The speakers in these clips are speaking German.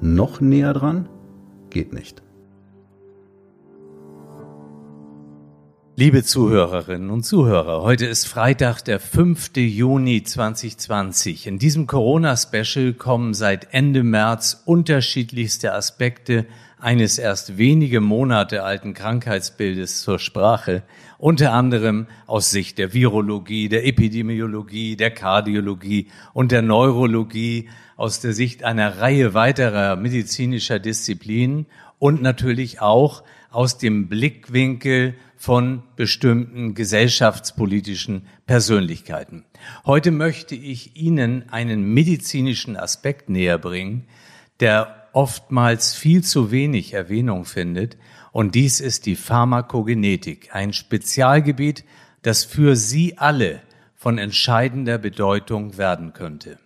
noch näher dran? Geht nicht. Liebe Zuhörerinnen und Zuhörer, heute ist Freitag, der 5. Juni 2020. In diesem Corona-Special kommen seit Ende März unterschiedlichste Aspekte eines erst wenige Monate alten Krankheitsbildes zur Sprache, unter anderem aus Sicht der Virologie, der Epidemiologie, der Kardiologie und der Neurologie, aus der Sicht einer Reihe weiterer medizinischer Disziplinen und natürlich auch aus dem Blickwinkel von bestimmten gesellschaftspolitischen Persönlichkeiten. Heute möchte ich Ihnen einen medizinischen Aspekt näher bringen, der oftmals viel zu wenig Erwähnung findet. Und dies ist die Pharmakogenetik, ein Spezialgebiet, das für Sie alle von entscheidender Bedeutung werden könnte.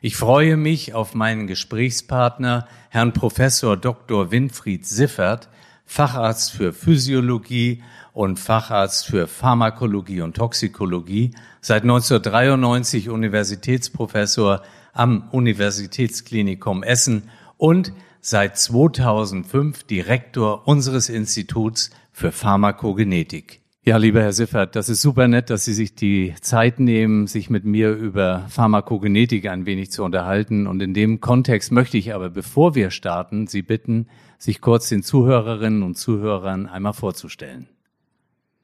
Ich freue mich auf meinen Gesprächspartner, Herrn Professor Dr. Winfried Siffert, Facharzt für Physiologie und Facharzt für Pharmakologie und Toxikologie, seit 1993 Universitätsprofessor am Universitätsklinikum Essen und seit 2005 Direktor unseres Instituts für Pharmakogenetik. Ja, lieber Herr Siffert, das ist super nett, dass Sie sich die Zeit nehmen, sich mit mir über Pharmakogenetik ein wenig zu unterhalten. Und in dem Kontext möchte ich aber, bevor wir starten, Sie bitten, sich kurz den Zuhörerinnen und Zuhörern einmal vorzustellen.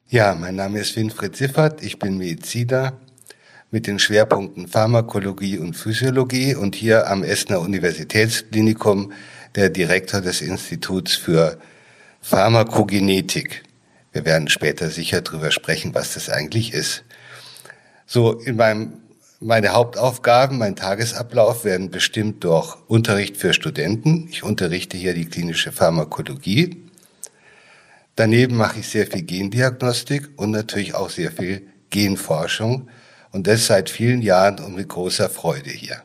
Ja, mein Name ist Winfried Siffert, ich bin Mediziner mit den Schwerpunkten Pharmakologie und Physiologie und hier am Essener Universitätsklinikum der Direktor des Instituts für Pharmakogenetik. Wir werden später sicher darüber sprechen, was das eigentlich ist. So, in meinem, meine Hauptaufgaben, mein Tagesablauf werden bestimmt durch Unterricht für Studenten. Ich unterrichte hier die klinische Pharmakologie. Daneben mache ich sehr viel Gendiagnostik und natürlich auch sehr viel Genforschung und das seit vielen Jahren und mit großer Freude hier.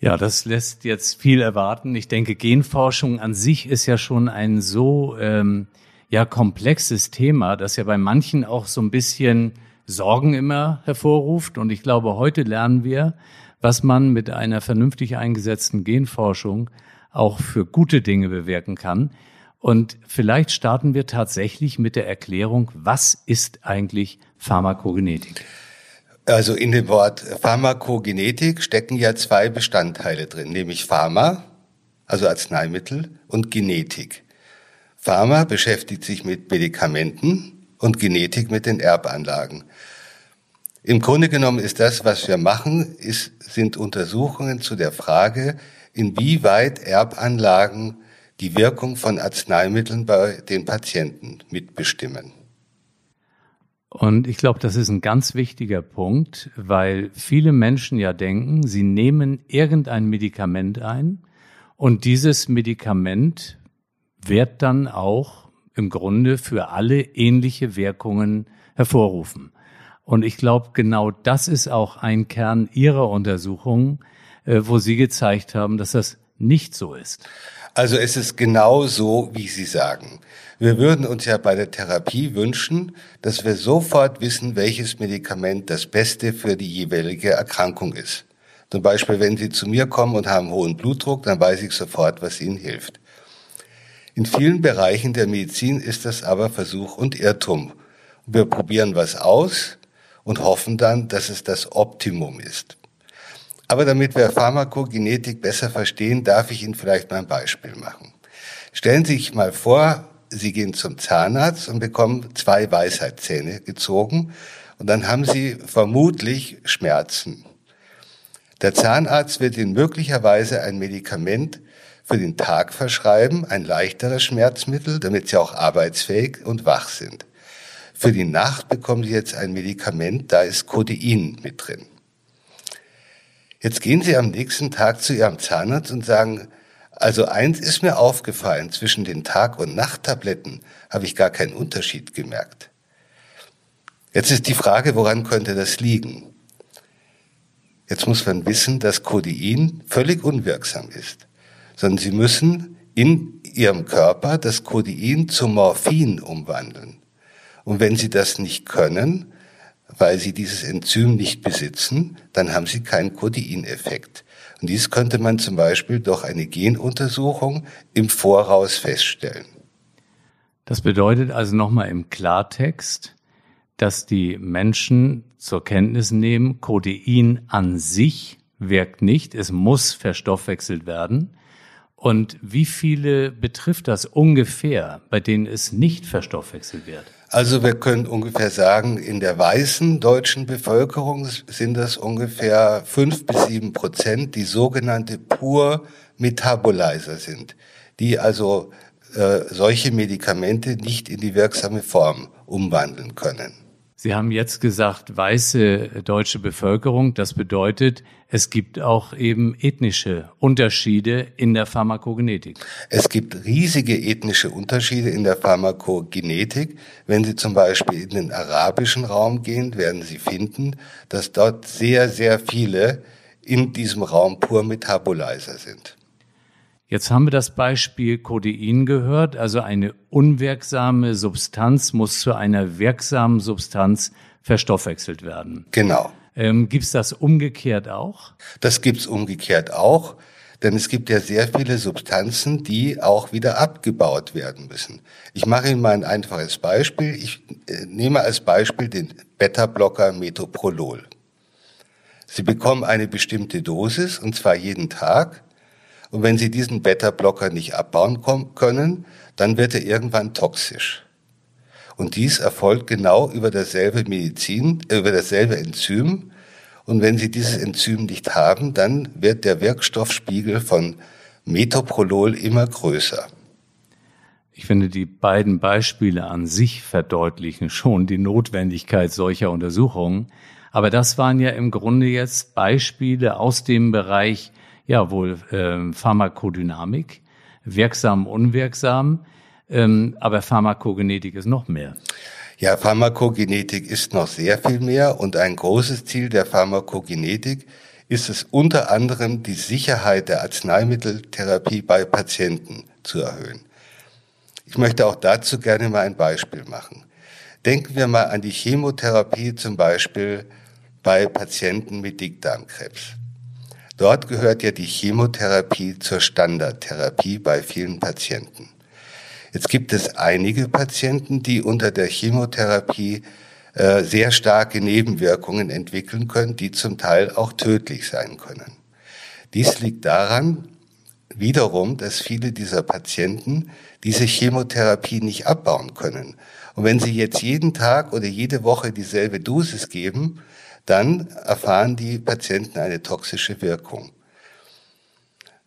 Ja, das lässt jetzt viel erwarten. Ich denke, Genforschung an sich ist ja schon ein so ähm, ja komplexes Thema, das ja bei manchen auch so ein bisschen Sorgen immer hervorruft. Und ich glaube, heute lernen wir, was man mit einer vernünftig eingesetzten Genforschung auch für gute Dinge bewirken kann. Und vielleicht starten wir tatsächlich mit der Erklärung, was ist eigentlich Pharmakogenetik? Also in dem Wort Pharmakogenetik stecken ja zwei Bestandteile drin, nämlich Pharma, also Arzneimittel, und Genetik. Pharma beschäftigt sich mit Medikamenten und Genetik mit den Erbanlagen. Im Grunde genommen ist das, was wir machen, ist, sind Untersuchungen zu der Frage, inwieweit Erbanlagen die Wirkung von Arzneimitteln bei den Patienten mitbestimmen. Und ich glaube, das ist ein ganz wichtiger Punkt, weil viele Menschen ja denken, sie nehmen irgendein Medikament ein und dieses Medikament wird dann auch im Grunde für alle ähnliche Wirkungen hervorrufen. Und ich glaube, genau das ist auch ein Kern Ihrer Untersuchung, äh, wo Sie gezeigt haben, dass das nicht so ist. Also es ist genau so, wie Sie sagen. Wir würden uns ja bei der Therapie wünschen, dass wir sofort wissen, welches Medikament das Beste für die jeweilige Erkrankung ist. Zum Beispiel, wenn Sie zu mir kommen und haben hohen Blutdruck, dann weiß ich sofort, was Ihnen hilft. In vielen Bereichen der Medizin ist das aber Versuch und Irrtum. Wir probieren was aus und hoffen dann, dass es das Optimum ist. Aber damit wir Pharmakogenetik besser verstehen, darf ich Ihnen vielleicht mal ein Beispiel machen. Stellen Sie sich mal vor, Sie gehen zum Zahnarzt und bekommen zwei Weisheitszähne gezogen und dann haben Sie vermutlich Schmerzen. Der Zahnarzt wird Ihnen möglicherweise ein Medikament für den Tag verschreiben, ein leichteres Schmerzmittel, damit Sie auch arbeitsfähig und wach sind. Für die Nacht bekommen Sie jetzt ein Medikament, da ist Codein mit drin. Jetzt gehen Sie am nächsten Tag zu Ihrem Zahnarzt und sagen, Also eins ist mir aufgefallen, zwischen den Tag- und Nachttabletten habe ich gar keinen Unterschied gemerkt. Jetzt ist die Frage, woran könnte das liegen? Jetzt muss man wissen, dass Codein völlig unwirksam ist, sondern Sie müssen in Ihrem Körper das Codein zu Morphin umwandeln. Und wenn Sie das nicht können, weil Sie dieses Enzym nicht besitzen, dann haben Sie keinen Codeineffekt. Und dies könnte man zum Beispiel durch eine Genuntersuchung im Voraus feststellen. Das bedeutet also nochmal im Klartext, dass die Menschen zur Kenntnis nehmen, Codein an sich wirkt nicht, es muss verstoffwechselt werden. Und wie viele betrifft das ungefähr, bei denen es nicht verstoffwechselt wird? Also wir können ungefähr sagen, in der weißen deutschen Bevölkerung sind das ungefähr fünf bis sieben Prozent, die sogenannte pur Metabolizer sind, die also äh, solche Medikamente nicht in die wirksame Form umwandeln können. Sie haben jetzt gesagt, weiße deutsche Bevölkerung. Das bedeutet, es gibt auch eben ethnische Unterschiede in der Pharmakogenetik. Es gibt riesige ethnische Unterschiede in der Pharmakogenetik. Wenn Sie zum Beispiel in den arabischen Raum gehen, werden Sie finden, dass dort sehr, sehr viele in diesem Raum pur Metabolizer sind. Jetzt haben wir das Beispiel Codein gehört, also eine unwirksame Substanz muss zu einer wirksamen Substanz verstoffwechselt werden. Genau. Ähm, Gibt es das umgekehrt auch? Das gibt's umgekehrt auch, denn es gibt ja sehr viele Substanzen, die auch wieder abgebaut werden müssen. Ich mache Ihnen mal ein einfaches Beispiel. Ich äh, nehme als Beispiel den Beta-Blocker Metoprolol. Sie bekommen eine bestimmte Dosis, und zwar jeden Tag. Und wenn Sie diesen Beta-Blocker nicht abbauen können, dann wird er irgendwann toxisch. Und dies erfolgt genau über dasselbe Medizin, äh, über dasselbe Enzym. Und wenn Sie dieses Enzym nicht haben, dann wird der Wirkstoffspiegel von Metoprolol immer größer. Ich finde, die beiden Beispiele an sich verdeutlichen schon die Notwendigkeit solcher Untersuchungen. Aber das waren ja im Grunde jetzt Beispiele aus dem Bereich ja wohl äh, Pharmakodynamik, wirksam, unwirksam, ähm, aber Pharmakogenetik ist noch mehr. Ja, Pharmakogenetik ist noch sehr viel mehr und ein großes Ziel der Pharmakogenetik ist es unter anderem, die Sicherheit der Arzneimitteltherapie bei Patienten zu erhöhen. Ich möchte auch dazu gerne mal ein Beispiel machen. Denken wir mal an die Chemotherapie zum Beispiel bei Patienten mit Dickdarmkrebs. Dort gehört ja die Chemotherapie zur Standardtherapie bei vielen Patienten. Jetzt gibt es einige Patienten, die unter der Chemotherapie äh, sehr starke Nebenwirkungen entwickeln können, die zum Teil auch tödlich sein können. Dies liegt daran, wiederum, dass viele dieser Patienten diese Chemotherapie nicht abbauen können. Und wenn sie jetzt jeden Tag oder jede Woche dieselbe Dosis geben, dann erfahren die Patienten eine toxische Wirkung.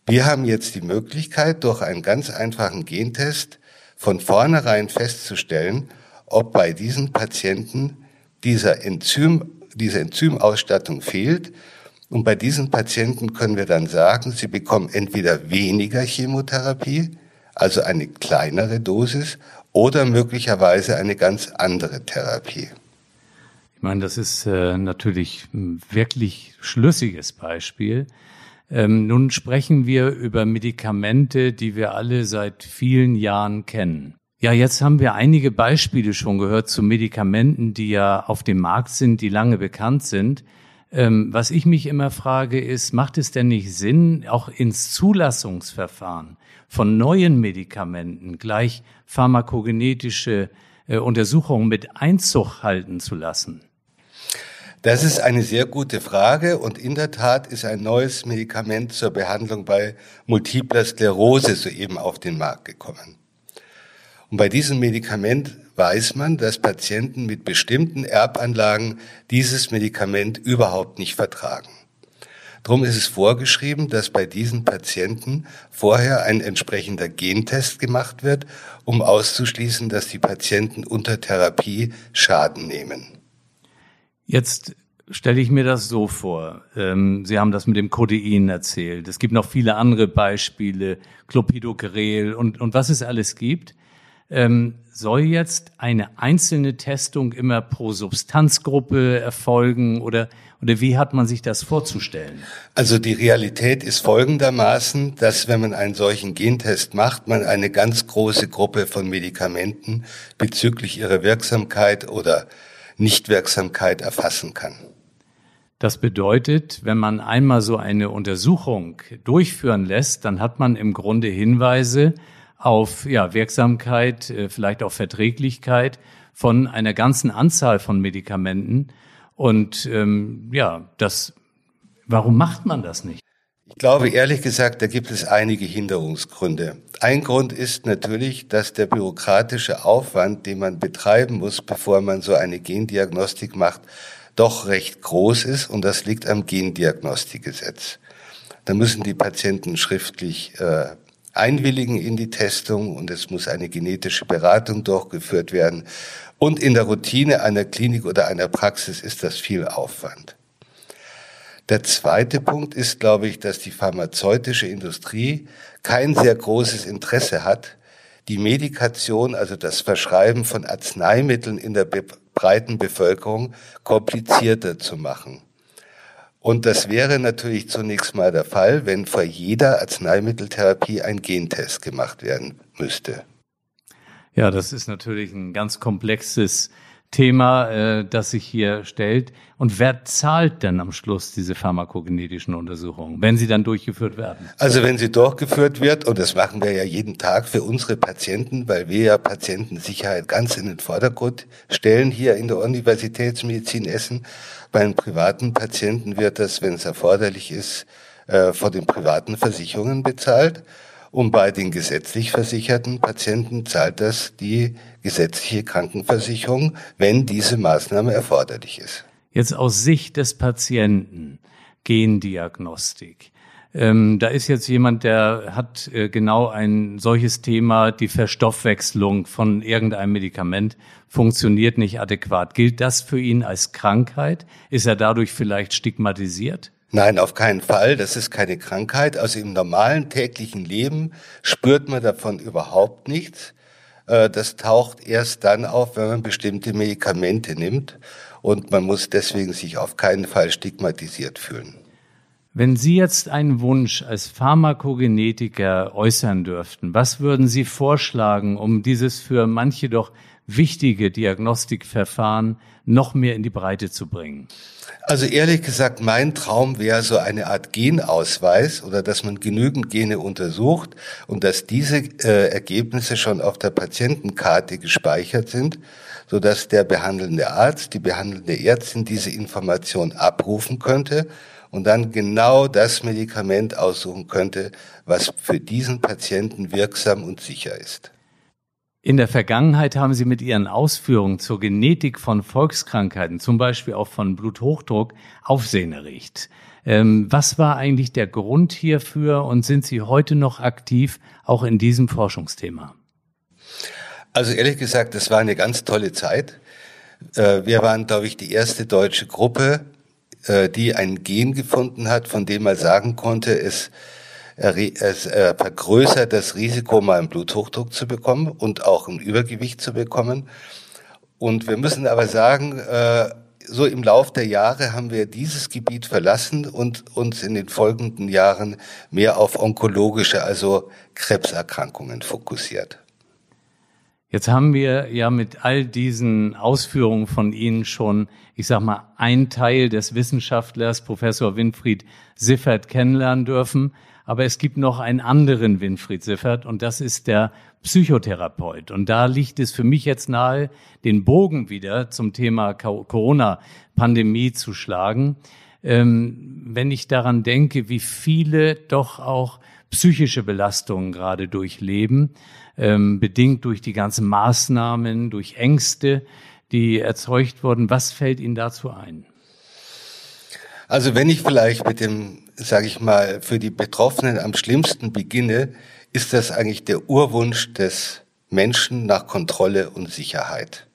Wir haben jetzt die Möglichkeit, durch einen ganz einfachen Gentest von vornherein festzustellen, ob bei diesen Patienten dieser Enzym, diese Enzymausstattung fehlt. Und bei diesen Patienten können wir dann sagen, sie bekommen entweder weniger Chemotherapie, also eine kleinere Dosis, oder möglicherweise eine ganz andere Therapie. Ich meine, das ist äh, natürlich ein wirklich schlüssiges Beispiel. Ähm, nun sprechen wir über Medikamente, die wir alle seit vielen Jahren kennen. Ja, jetzt haben wir einige Beispiele schon gehört zu Medikamenten, die ja auf dem Markt sind, die lange bekannt sind. Ähm, was ich mich immer frage, ist, macht es denn nicht Sinn, auch ins Zulassungsverfahren von neuen Medikamenten gleich pharmakogenetische äh, Untersuchungen mit Einzug halten zu lassen? Das ist eine sehr gute Frage und in der Tat ist ein neues Medikament zur Behandlung bei multipler Sklerose soeben auf den Markt gekommen. Und bei diesem Medikament weiß man, dass Patienten mit bestimmten Erbanlagen dieses Medikament überhaupt nicht vertragen. Darum ist es vorgeschrieben, dass bei diesen Patienten vorher ein entsprechender Gentest gemacht wird, um auszuschließen, dass die Patienten unter Therapie Schaden nehmen. Jetzt stelle ich mir das so vor. Ähm, Sie haben das mit dem Codein erzählt. Es gibt noch viele andere Beispiele, Clopidogrel und, und was es alles gibt. Ähm, soll jetzt eine einzelne Testung immer pro Substanzgruppe erfolgen oder, oder wie hat man sich das vorzustellen? Also die Realität ist folgendermaßen, dass wenn man einen solchen Gentest macht, man eine ganz große Gruppe von Medikamenten bezüglich ihrer Wirksamkeit oder Nichtwirksamkeit erfassen kann. Das bedeutet, wenn man einmal so eine Untersuchung durchführen lässt, dann hat man im Grunde Hinweise auf ja, Wirksamkeit, äh, vielleicht auch Verträglichkeit von einer ganzen Anzahl von Medikamenten. Und ähm, ja, das, warum macht man das nicht? Ich glaube ehrlich gesagt, da gibt es einige Hinderungsgründe. Ein Grund ist natürlich, dass der bürokratische Aufwand, den man betreiben muss, bevor man so eine Gendiagnostik macht, doch recht groß ist und das liegt am Gendiagnostikgesetz. Da müssen die Patienten schriftlich äh, einwilligen in die Testung und es muss eine genetische Beratung durchgeführt werden. Und in der Routine einer Klinik oder einer Praxis ist das viel Aufwand. Der zweite Punkt ist, glaube ich, dass die pharmazeutische Industrie kein sehr großes Interesse hat, die Medikation, also das Verschreiben von Arzneimitteln in der breiten Bevölkerung komplizierter zu machen. Und das wäre natürlich zunächst mal der Fall, wenn vor jeder Arzneimitteltherapie ein Gentest gemacht werden müsste. Ja, das ist natürlich ein ganz komplexes Thema, äh, das sich hier stellt. Und wer zahlt denn am Schluss diese pharmakogenetischen Untersuchungen, wenn sie dann durchgeführt werden? Also wenn sie durchgeführt wird, und das machen wir ja jeden Tag für unsere Patienten, weil wir ja Patientensicherheit ganz in den Vordergrund stellen hier in der Universitätsmedizin Essen. Bei den privaten Patienten wird das, wenn es erforderlich ist, äh, von den privaten Versicherungen bezahlt. Und bei den gesetzlich versicherten Patienten zahlt das die gesetzliche Krankenversicherung, wenn diese Maßnahme erforderlich ist. Jetzt aus Sicht des Patienten, Gendiagnostik. Ähm, da ist jetzt jemand, der hat äh, genau ein solches Thema, die Verstoffwechslung von irgendeinem Medikament funktioniert nicht adäquat. Gilt das für ihn als Krankheit? Ist er dadurch vielleicht stigmatisiert? Nein, auf keinen Fall. Das ist keine Krankheit. Also im normalen täglichen Leben spürt man davon überhaupt nichts. Äh, das taucht erst dann auf, wenn man bestimmte Medikamente nimmt. Und man muss deswegen sich auf keinen Fall stigmatisiert fühlen. Wenn Sie jetzt einen Wunsch als Pharmakogenetiker äußern dürften, was würden Sie vorschlagen, um dieses für manche doch wichtige Diagnostikverfahren noch mehr in die Breite zu bringen? Also ehrlich gesagt, mein Traum wäre so eine Art Genausweis oder dass man genügend Gene untersucht und dass diese äh, Ergebnisse schon auf der Patientenkarte gespeichert sind, so dass der behandelnde Arzt, die behandelnde Ärztin diese Information abrufen könnte und dann genau das Medikament aussuchen könnte, was für diesen Patienten wirksam und sicher ist. In der Vergangenheit haben Sie mit Ihren Ausführungen zur Genetik von Volkskrankheiten, zum Beispiel auch von Bluthochdruck, Aufsehen erregt. Ähm, was war eigentlich der Grund hierfür und sind Sie heute noch aktiv, auch in diesem Forschungsthema? Also ehrlich gesagt, das war eine ganz tolle Zeit. Äh, wir waren, glaube ich, die erste deutsche Gruppe, äh, die ein Gen gefunden hat, von dem man sagen konnte, es es vergrößert das Risiko, mal einen Bluthochdruck zu bekommen und auch ein Übergewicht zu bekommen. Und wir müssen aber sagen, äh, so im Lauf der Jahre haben wir dieses Gebiet verlassen und uns in den folgenden Jahren mehr auf onkologische, also Krebserkrankungen fokussiert. Jetzt haben wir ja mit all diesen Ausführungen von Ihnen schon, ich sag mal, ein Teil des Wissenschaftlers, Professor Winfried Siffert, kennenlernen dürfen. Aber es gibt noch einen anderen Winfried Siffert und das ist der Psychotherapeut. Und da liegt es für mich jetzt nahe, den Bogen wieder zum Thema Corona-Pandemie zu schlagen. Ähm, wenn ich daran denke, wie viele doch auch psychische Belastungen gerade durchleben, ähm, bedingt durch die ganzen Maßnahmen, durch Ängste, die erzeugt wurden. Was fällt Ihnen dazu ein? Also wenn ich vielleicht mit dem sage ich mal, für die Betroffenen am schlimmsten beginne, ist das eigentlich der Urwunsch des Menschen nach Kontrolle und Sicherheit.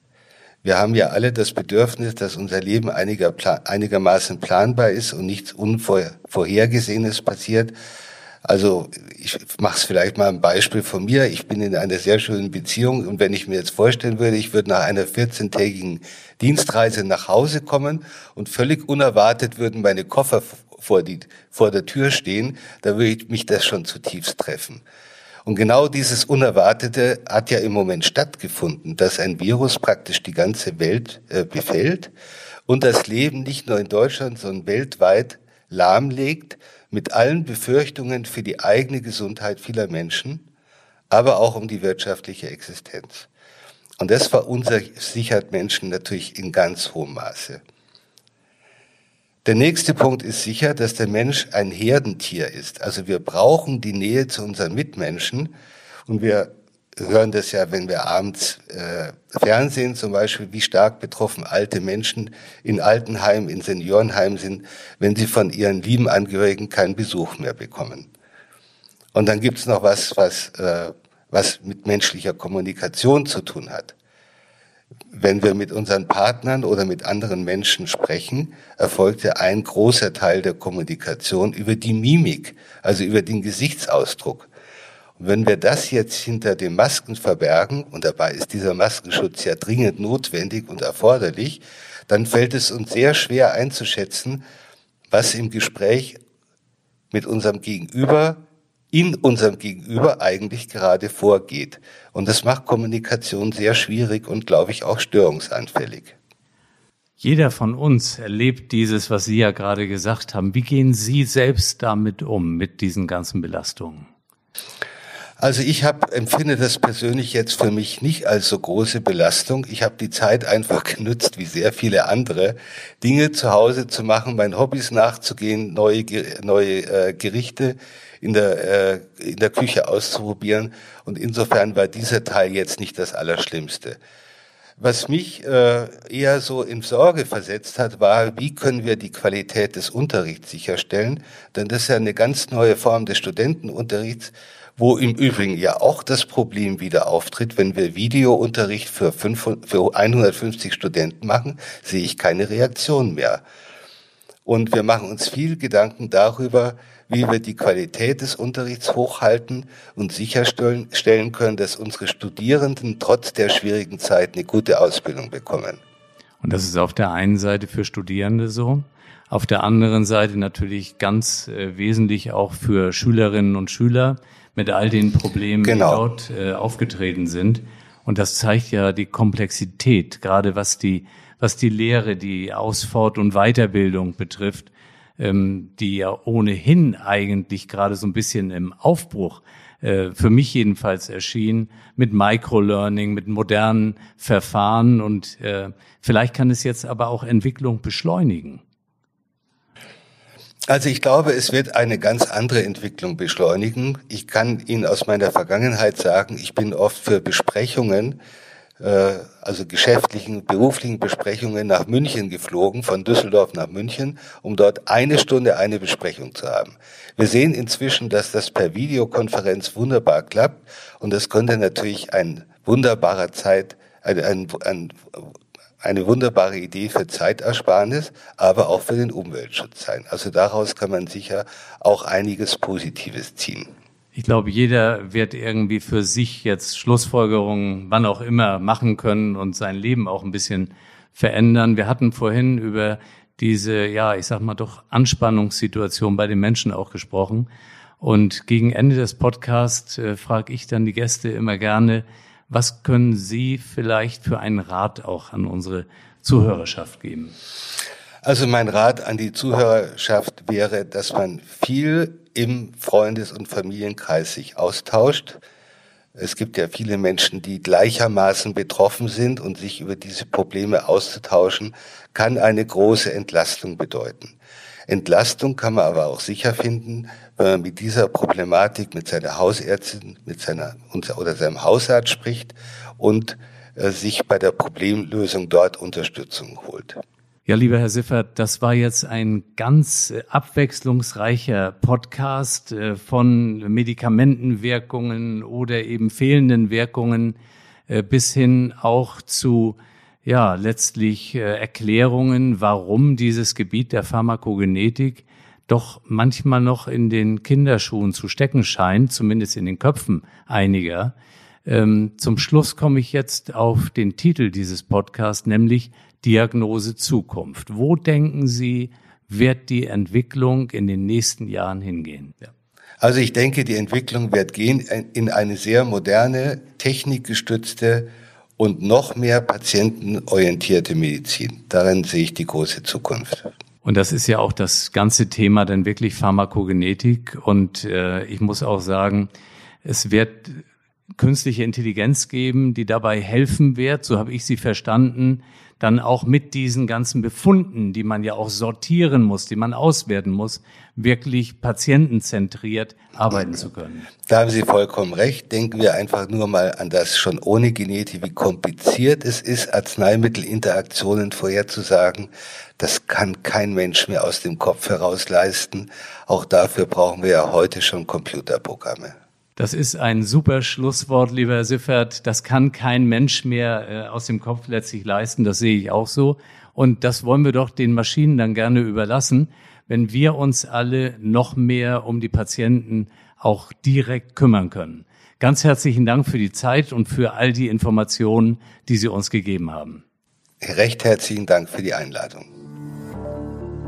Wir haben ja alle das Bedürfnis, dass unser Leben einiger, einigermaßen planbar ist und nichts Unvorhergesehenes passiert. Also ich mache es vielleicht mal ein Beispiel von mir. Ich bin in einer sehr schönen Beziehung und wenn ich mir jetzt vorstellen würde, ich würde nach einer 14-tägigen Dienstreise nach Hause kommen und völlig unerwartet würden meine Koffer vor, die, vor der Tür stehen, da würde mich das schon zutiefst treffen. Und genau dieses Unerwartete hat ja im Moment stattgefunden, dass ein Virus praktisch die ganze Welt äh, befällt und das Leben nicht nur in Deutschland, sondern weltweit lahmlegt mit allen Befürchtungen für die eigene Gesundheit vieler Menschen, aber auch um die wirtschaftliche Existenz. Und das verunsichert Menschen natürlich in ganz hohem Maße. Der nächste Punkt ist sicher, dass der Mensch ein Herdentier ist. Also wir brauchen die Nähe zu unseren Mitmenschen und wir hören das ja, wenn wir abends äh, Fernsehen zum Beispiel, wie stark betroffen alte Menschen in Altenheimen, in Seniorenheimen sind, wenn sie von ihren lieben Angehörigen keinen Besuch mehr bekommen. Und dann gibt's noch was, was, äh, was mit menschlicher Kommunikation zu tun hat. Wenn wir mit unseren Partnern oder mit anderen Menschen sprechen, erfolgt ja ein großer Teil der Kommunikation über die Mimik, also über den Gesichtsausdruck. Und wenn wir das jetzt hinter den Masken verbergen, und dabei ist dieser Maskenschutz ja dringend notwendig und erforderlich, dann fällt es uns sehr schwer einzuschätzen, was im Gespräch mit unserem Gegenüber, in unserem Gegenüber eigentlich gerade vorgeht. Und das macht Kommunikation sehr schwierig und, glaube ich, auch störungsanfällig. Jeder von uns erlebt dieses, was Sie ja gerade gesagt haben. Wie gehen Sie selbst damit um, mit diesen ganzen Belastungen? Also ich hab, empfinde das persönlich jetzt für mich nicht als so große Belastung. Ich habe die Zeit einfach genutzt, wie sehr viele andere, Dinge zu Hause zu machen, meinen Hobbys nachzugehen, neue, neue äh, Gerichte in der, äh, in der Küche auszuprobieren. Und insofern war dieser Teil jetzt nicht das Allerschlimmste. Was mich äh, eher so in Sorge versetzt hat, war, wie können wir die Qualität des Unterrichts sicherstellen? Denn das ist ja eine ganz neue Form des Studentenunterrichts wo im Übrigen ja auch das Problem wieder auftritt, wenn wir Videounterricht für, 500, für 150 Studenten machen, sehe ich keine Reaktion mehr. Und wir machen uns viel Gedanken darüber, wie wir die Qualität des Unterrichts hochhalten und sicherstellen können, dass unsere Studierenden trotz der schwierigen Zeit eine gute Ausbildung bekommen. Und das ist auf der einen Seite für Studierende so, auf der anderen Seite natürlich ganz äh, wesentlich auch für Schülerinnen und Schüler, mit all den Problemen, genau. die dort äh, aufgetreten sind. Und das zeigt ja die Komplexität, gerade was die, was die Lehre, die Ausfort- und Weiterbildung betrifft, ähm, die ja ohnehin eigentlich gerade so ein bisschen im Aufbruch äh, für mich jedenfalls erschien, mit Microlearning, mit modernen Verfahren und äh, vielleicht kann es jetzt aber auch Entwicklung beschleunigen. Also ich glaube, es wird eine ganz andere Entwicklung beschleunigen. Ich kann Ihnen aus meiner Vergangenheit sagen, ich bin oft für Besprechungen, also geschäftlichen, beruflichen Besprechungen nach München geflogen, von Düsseldorf nach München, um dort eine Stunde eine Besprechung zu haben. Wir sehen inzwischen, dass das per Videokonferenz wunderbar klappt und das könnte natürlich ein wunderbarer Zeit, ein, ein, ein eine wunderbare Idee für Zeitersparnis, aber auch für den Umweltschutz sein. Also daraus kann man sicher auch einiges Positives ziehen. Ich glaube, jeder wird irgendwie für sich jetzt Schlussfolgerungen, wann auch immer, machen können und sein Leben auch ein bisschen verändern. Wir hatten vorhin über diese, ja, ich sag mal doch Anspannungssituation bei den Menschen auch gesprochen. Und gegen Ende des Podcasts äh, frage ich dann die Gäste immer gerne, was können Sie vielleicht für einen Rat auch an unsere Zuhörerschaft geben? Also mein Rat an die Zuhörerschaft wäre, dass man viel im Freundes- und Familienkreis sich austauscht. Es gibt ja viele Menschen, die gleichermaßen betroffen sind und sich über diese Probleme auszutauschen, kann eine große Entlastung bedeuten. Entlastung kann man aber auch sicher finden, wenn man mit dieser Problematik mit seiner Hausärztin, mit seiner oder seinem Hausarzt spricht und äh, sich bei der Problemlösung dort Unterstützung holt. Ja, lieber Herr Siffert, das war jetzt ein ganz äh, abwechslungsreicher Podcast äh, von Medikamentenwirkungen oder eben fehlenden Wirkungen bis hin auch zu ja letztlich äh, Erklärungen, warum dieses Gebiet der Pharmakogenetik doch manchmal noch in den Kinderschuhen zu stecken scheint, zumindest in den Köpfen einiger. Ähm, zum Schluss komme ich jetzt auf den Titel dieses Podcasts, nämlich Diagnose Zukunft. Wo denken Sie, wird die Entwicklung in den nächsten Jahren hingehen? Ja. Also ich denke, die Entwicklung wird gehen in eine sehr moderne, technikgestützte und noch mehr patientenorientierte Medizin. Darin sehe ich die große Zukunft. Und das ist ja auch das ganze Thema dann wirklich Pharmakogenetik. Und äh, ich muss auch sagen, es wird künstliche Intelligenz geben, die dabei helfen wird, so habe ich sie verstanden, dann auch mit diesen ganzen Befunden, die man ja auch sortieren muss, die man auswerten muss, wirklich patientenzentriert arbeiten zu können. Da haben Sie vollkommen recht. Denken wir einfach nur mal an das schon ohne Genetik, wie kompliziert es ist, Arzneimittelinteraktionen vorherzusagen. Das kann kein Mensch mehr aus dem Kopf heraus leisten. Auch dafür brauchen wir ja heute schon Computerprogramme. Das ist ein super Schlusswort, lieber Herr Siffert. Das kann kein Mensch mehr äh, aus dem Kopf letztlich leisten. Das sehe ich auch so. Und das wollen wir doch den Maschinen dann gerne überlassen, wenn wir uns alle noch mehr um die Patienten auch direkt kümmern können. Ganz herzlichen Dank für die Zeit und für all die Informationen, die Sie uns gegeben haben. Recht herzlichen Dank für die Einladung.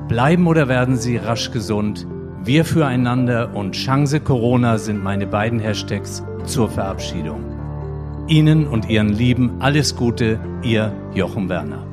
Bleiben oder werden Sie rasch gesund? Wir füreinander und Chance Corona sind meine beiden Hashtags zur Verabschiedung. Ihnen und Ihren Lieben alles Gute, Ihr Jochen Werner.